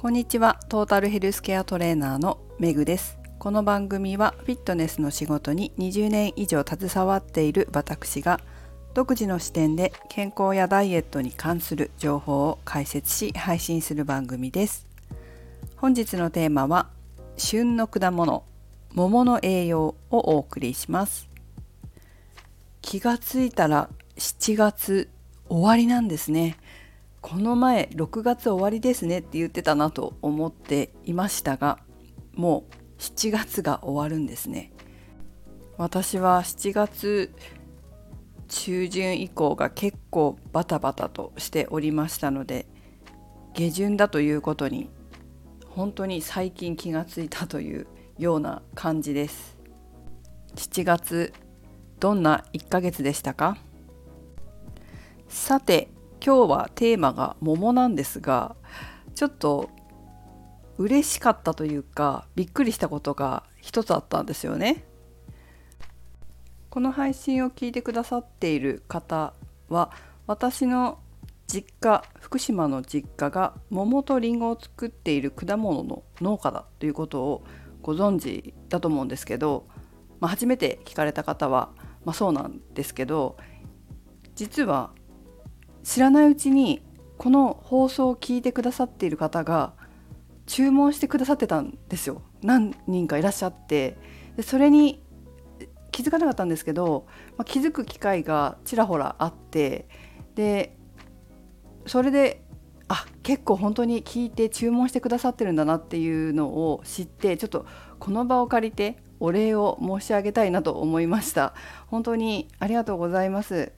こんにちは。トータルヘルスケアトレーナーのめぐです。この番組はフィットネスの仕事に20年以上携わっている私が独自の視点で健康やダイエットに関する情報を解説し配信する番組です。本日のテーマは旬の果物桃の栄養をお送りします。気がついたら7月終わりなんですね。この前6月終わりですねって言ってたなと思っていましたがもう7月が終わるんですね。私は7月中旬以降が結構バタバタとしておりましたので下旬だということに本当に最近気がついたというような感じです。7月どんな1ヶ月でしたか？さて今日はテーマが桃なんですがちょっと嬉しかったというかびっくりしたことが一つあったんですよね。この配信を聞いてくださっている方は私の実家福島の実家が桃とりんごを作っている果物の農家だということをご存知だと思うんですけど、まあ、初めて聞かれた方は、まあ、そうなんですけど実は知らないうちにこの放送を聞いてくださっている方が注文してくださってたんですよ。何人かいらっしゃって。でそれに気づかなかったんですけど、まあ、気づく機会がちらほらあって。でそれであ結構本当に聞いて注文してくださってるんだなっていうのを知ってちょっとこの場を借りてお礼を申し上げたいなと思いました。本当にありがとうございます。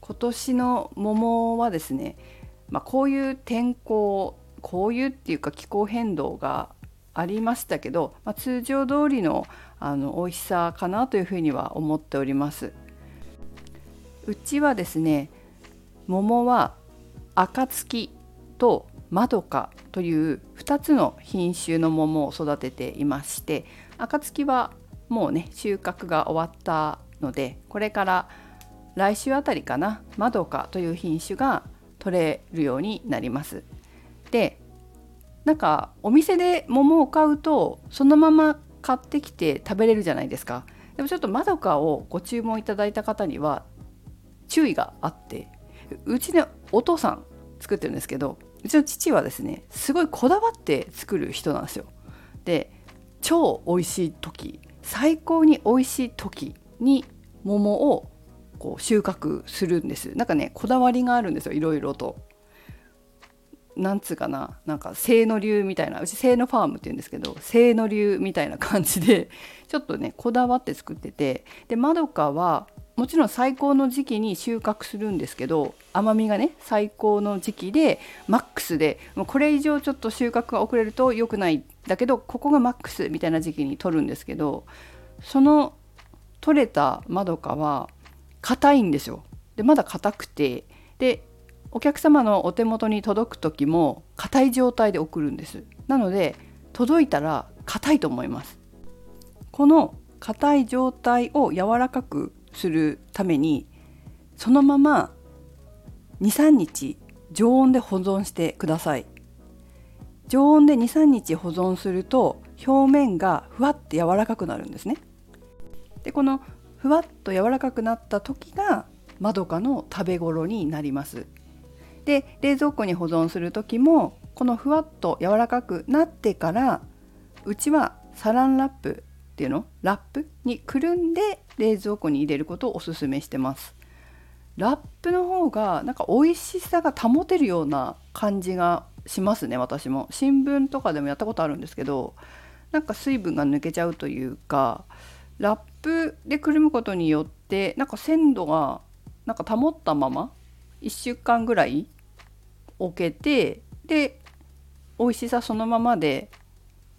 今年の桃はですね、まあ、こういう天候こういうっていうか気候変動がありましたけど、まあ、通常通りのあの美味しさかなというふうには思っております。うちはですね桃は暁とまどかという2つの品種の桃を育てていまして暁はもうね収穫が終わったのでこれから来週あたりかなまどかという品種が取れるようになります。でなんかお店で桃を買うとそのまま買ってきて食べれるじゃないですか。でもちょっとまどかをご注文いただいた方には注意があってうちのお父さん作ってるんですけどうちの父はですねすごいこだわって作る人なんですよ。で超美味しい時最高に美味しい時に桃をこう収穫するんですなんかねこだわりがあるんですよいろいろと。なんつうかななんか清野流みたいなうち清野ファームって言うんですけど清野流みたいな感じでちょっとねこだわって作っててでまどかはもちろん最高の時期に収穫するんですけど甘みがね最高の時期でマックスでもうこれ以上ちょっと収穫が遅れると良くないだけどここがマックスみたいな時期に取るんですけどその取れたまどかは硬いんですよ。でまだ硬くてでお客様のお手元に届く時も硬い状態で送るんです。なので届いたら硬いと思います。この硬い状態を柔らかくするためにそのまま23日常温で保存してください。常温で23日保存すると表面がふわって柔らかくなるんですね。でこのふわっと柔らかくなった時がまどかの食べ頃になります。で冷蔵庫に保存する時もこのふわっと柔らかくなってからうちはサランラップっていうの？ラップにくるんで冷蔵庫に入れることをおすすめしてます。ラップの方がなんか美味しさが保てるような感じがしますね私も新聞とかでもやったことあるんですけどなんか水分が抜けちゃうというかラップでくるむことによってなんか鮮度がなんか保ったまま1週間ぐらい置けてで美味しさそのままで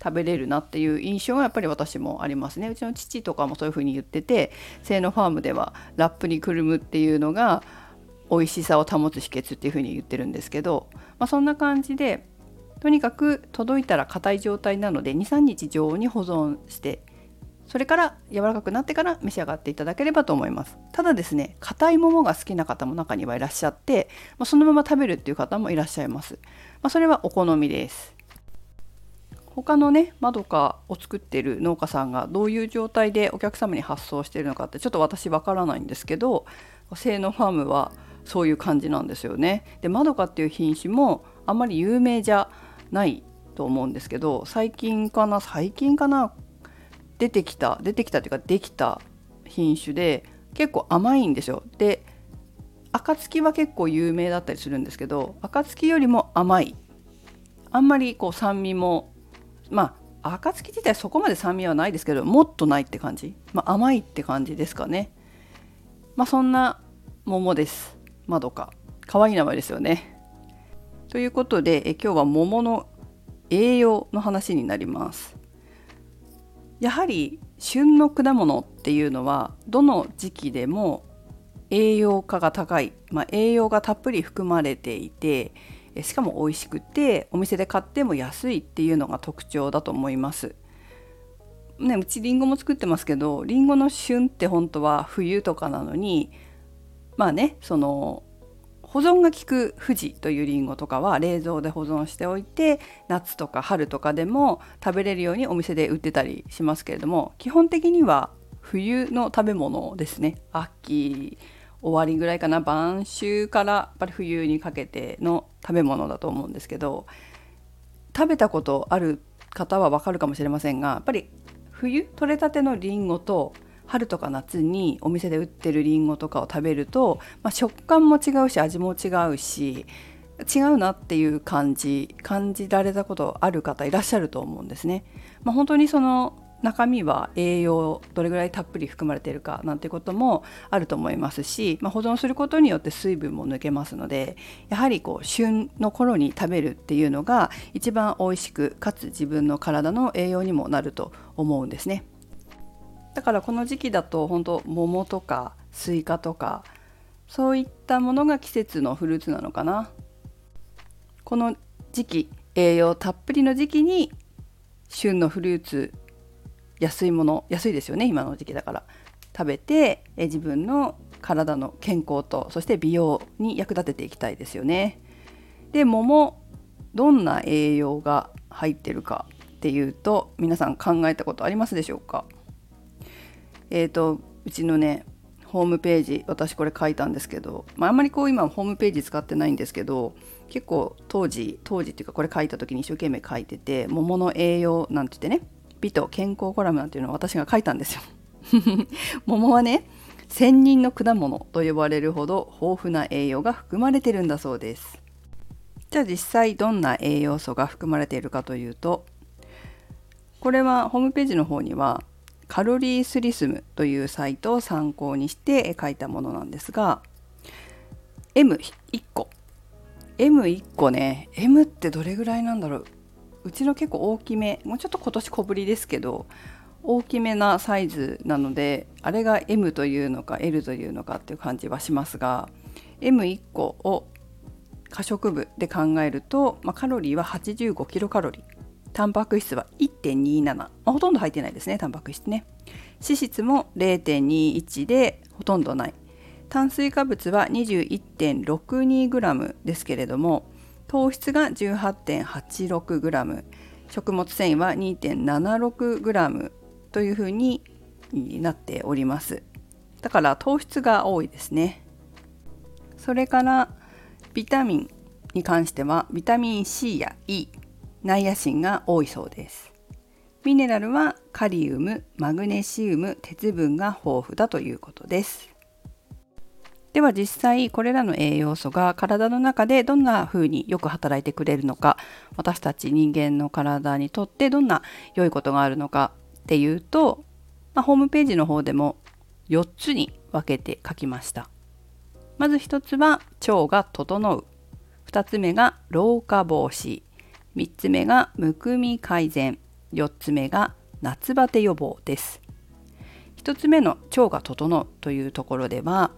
食べれるなっていう印象がやっぱり私もありますね。うちの父とかもそういうふうに言ってて清野ファームではラップにくるむっていうのが美味しさを保つ秘訣っていうふうに言ってるんですけど、まあ、そんな感じでとにかく届いたら硬い状態なので23日常温に保存してそれから柔らかくなってから召し上がっていただければと思います。ただですね硬い桃が好きな方も中にはいらっしゃって、まあ、そのまま食べるっていう方もいらっしゃいます、まあ、それはお好みです。他のねまどかを作ってる農家さんがどういう状態でお客様に発送してるのかってちょっと私わからないんですけど性能ファームはそういう感じなんですよね。でまどかっていう品種もあんまり有名じゃないと思うんですけど最近かな最近かな出てきた出てきたっていうかできた品種で結構甘いんですよ。で暁は結構有名だったりするんですけど暁よりも甘い。あんまりこう酸味もまあ暁自体そこまで酸味はないですけどもっとないって感じ、まあ、甘いって感じですかね。まあそんな桃です。まどか。可愛い名前ですよね。ということでえ今日は桃の栄養の話になります。やはり旬の果物っていうのはどの時期でも栄養価が高い、まあ、栄養がたっぷり含まれていてしかも美味しくてお店で買っても安いっていうのが特徴だと思います。ね、うちりんごも作ってますけどりんごの旬って本当は冬とかなのにまあねその保存が効く富士というりんごとかは冷蔵で保存しておいて夏とか春とかでも食べれるようにお店で売ってたりしますけれども基本的には冬の食べ物ですね。秋終わりぐらいかな。晩秋からやっぱり冬にかけての食べ物だと思うんですけど食べたことある方はわかるかもしれませんがやっぱり冬取れたてのりんごと春とか夏にお店で売ってるりんごとかを食べると、まあ、食感も違うし味も違うし違うなっていう感じ感じられたことある方いらっしゃると思うんですね。まあ、本当にその中身は栄養どれぐらいたっぷり含まれているかなんてこともあると思いますし、まあ、保存することによって水分も抜けますのでやはりこう旬の頃に食べるっていうのが一番美味しくかつ自分の体の栄養にもなると思うんですね。だからこの時期だと本当桃とかスイカとかそういったものが季節のフルーツなのかな。この時期栄養たっぷりの時期に旬のフルーツ安いもの安いですよね今の時期だから食べて自分の体の健康とそして美容に役立てていきたいですよね。で桃どんな栄養が入ってるかっていうと皆さん考えたことありますでしょうか？えっ、とうちのねホームページ私これ書いたんですけど、まあ、あんまりこう今ホームページ使ってないんですけど結構当時当時っていうかこれ書いた時に一生懸命書いてて桃の栄養なんて言ってね美と健康コラムなんていうのを私が書いたんですよ。桃はね千人の果物と呼ばれるほど豊富な栄養が含まれてるんだそうです。じゃあ実際どんな栄養素が含まれているかというとこれはホームページの方にはカロリースリスムというサイトを参考にして書いたものなんですが M1 個。M1 個ね M ってどれぐらいなんだろう。うちの結構大きめ。もうちょっと今年小ぶりですけど大きめなサイズなのであれが M というのか L というのかっていう感じはしますが M1 個を可食部で考えると、まあ、カロリーは85キロカロリー。タンパク質は1.27、まあ、ほとんど入ってないですねタンパク質ね。脂質も0.21でほとんどない。炭水化物は 21.62g ですけれども糖質が 18.86g 食物繊維は 2.76g というふうになっております。だから糖質が多いですね。それからビタミンに関してはビタミン C や E ナイアシンが多いそうです。ミネラルはカリウムマグネシウム鉄分が豊富だということです。では実際これらの栄養素が体の中でどんな風によく働いてくれるのか私たち人間の体にとってどんな良いことがあるのかっていうと、まあ、ホームページの方でも4つに分けて書きました。まず1つは腸が整う。2つ目が老化防止。3つ目がむくみ改善4つ目が夏バテ予防です1つ目の腸が整うというところでは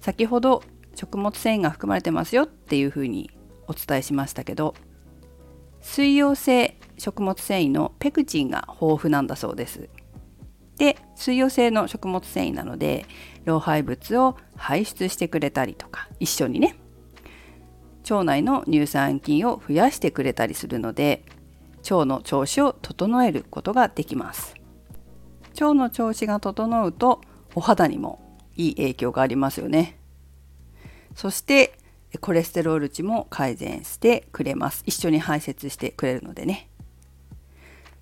先ほど食物繊維が含まれてますよっていうふうにお伝えしましたけど水溶性食物繊維のペクチンが豊富なんだそうです。で水溶性の食物繊維なので老廃物を排出してくれたりとか一緒にね腸内の乳酸菌を増やしてくれたりするので腸の調子を整えることができます。腸の調子が整うとお肌にもいい影響がありますよね。そしてコレステロール値も改善してくれます。一緒に排泄してくれるのでね。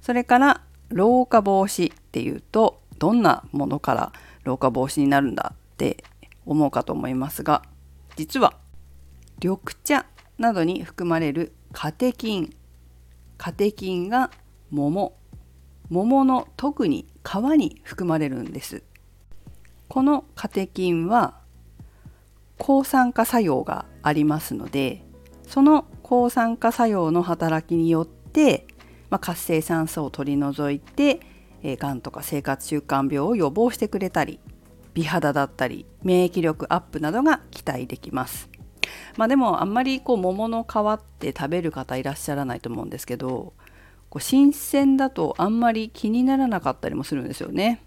それから老化防止っていうとどんなものから老化防止になるんだって思うかと思いますが実は緑茶などに含まれるカテキン。カテキンが桃。桃の特に皮に含まれるんです。このカテキンは抗酸化作用がありますのでその抗酸化作用の働きによって、まあ、活性酸素を取り除いてえ、がんとか生活習慣病を予防してくれたり美肌だったり免疫力アップなどが期待できます。まあでもあんまりこう桃の皮って食べる方いらっしゃらないと思うんですけどこう新鮮だとあんまり気にならなかったりもするんですよね。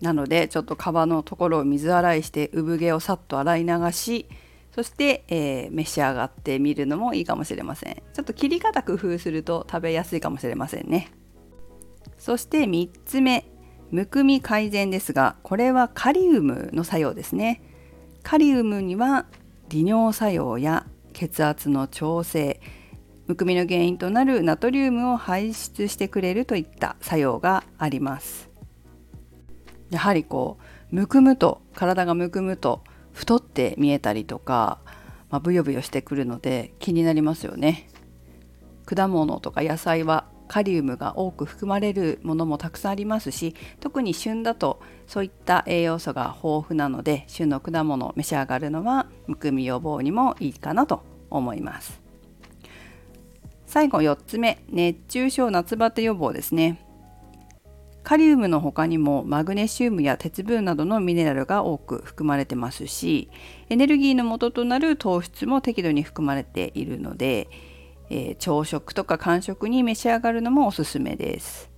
なのでちょっと皮のところを水洗いして産毛をさっと洗い流しそして、えー、召し上がってみるのもいいかもしれません。ちょっと切り方工夫すると食べやすいかもしれませんね。そして3つ目むくみ改善ですがこれはカリウムの作用ですねカリウムには利尿作用や血圧の調整むくみの原因となるナトリウムを排出してくれるといった作用があります。やはりこうむくむと体がむくむと太って見えたりとか、まあ、ブヨブヨしてくるので気になりますよね。果物とか野菜はカリウムが多く含まれるものもたくさんありますし特に旬だとそういった栄養素が豊富なので旬の果物を召し上がるのはむくみ予防にもいいかなと思います。最後4つ目熱中症夏バテ予防ですね。カリウムの他にもマグネシウムや鉄分などのミネラルが多く含まれてますしエネルギーの元となる糖質も適度に含まれているのでえー、朝食とか間食に召し上がるのもおすすめです。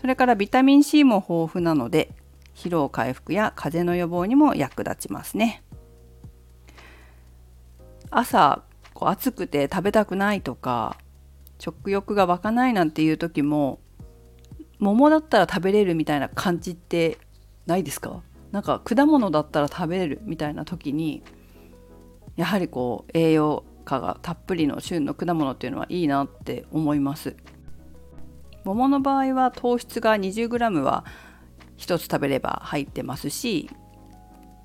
それからビタミン C も豊富なので疲労回復や風邪の予防にも役立ちますね。朝こう暑くて食べたくないとか食欲が湧かないなんていう時も桃だったら食べれるみたいな感じってないですか？なんか果物だったら食べれるみたいな時にやはりこう栄養価がたっぷりの旬の果物っていうのはいいなって思います。桃の場合は糖質が 20g は1つ食べれば入ってますし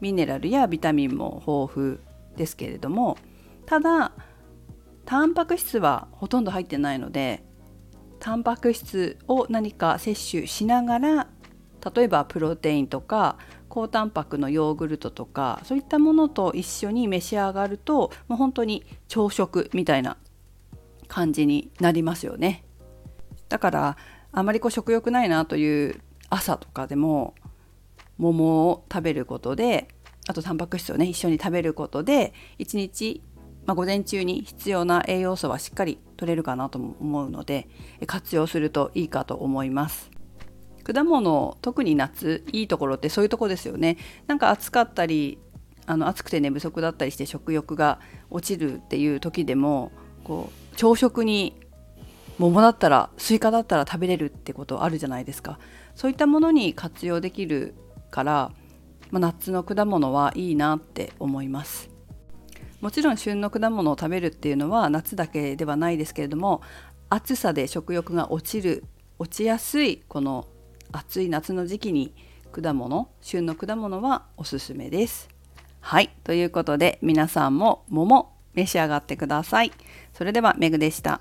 ミネラルやビタミンも豊富ですけれどもただタンパク質はほとんど入ってないのでタンパク質を何か摂取しながら例えばプロテインとか高タンパクのヨーグルトとかそういったものと一緒に召し上がるともう本当に朝食みたいな感じになりますよねだからあまりこう食欲ないなという朝とかでも桃を食べることであとタンパク質をね一緒に食べることで1日、まあ、午前中に必要な栄養素はしっかり取れるかなとも思うので活用するといいかと思います。果物特に夏いいところってそういうとこですよね。なんか暑かったりあの暑くて寝不足だったりして食欲が落ちるっていう時でもこう朝食に桃だったらスイカだったら食べれるってことあるじゃないですか。そういったものに活用できるから、まあ、夏の果物はいいなって思います。もちろん旬の果物を食べるっていうのは夏だけではないですけれども暑さで食欲が落ちる落ちやすいこの暑い夏の時期に果物旬の果物はおすすめです。はいということで皆さんも桃召し上がってください。それではメグでした。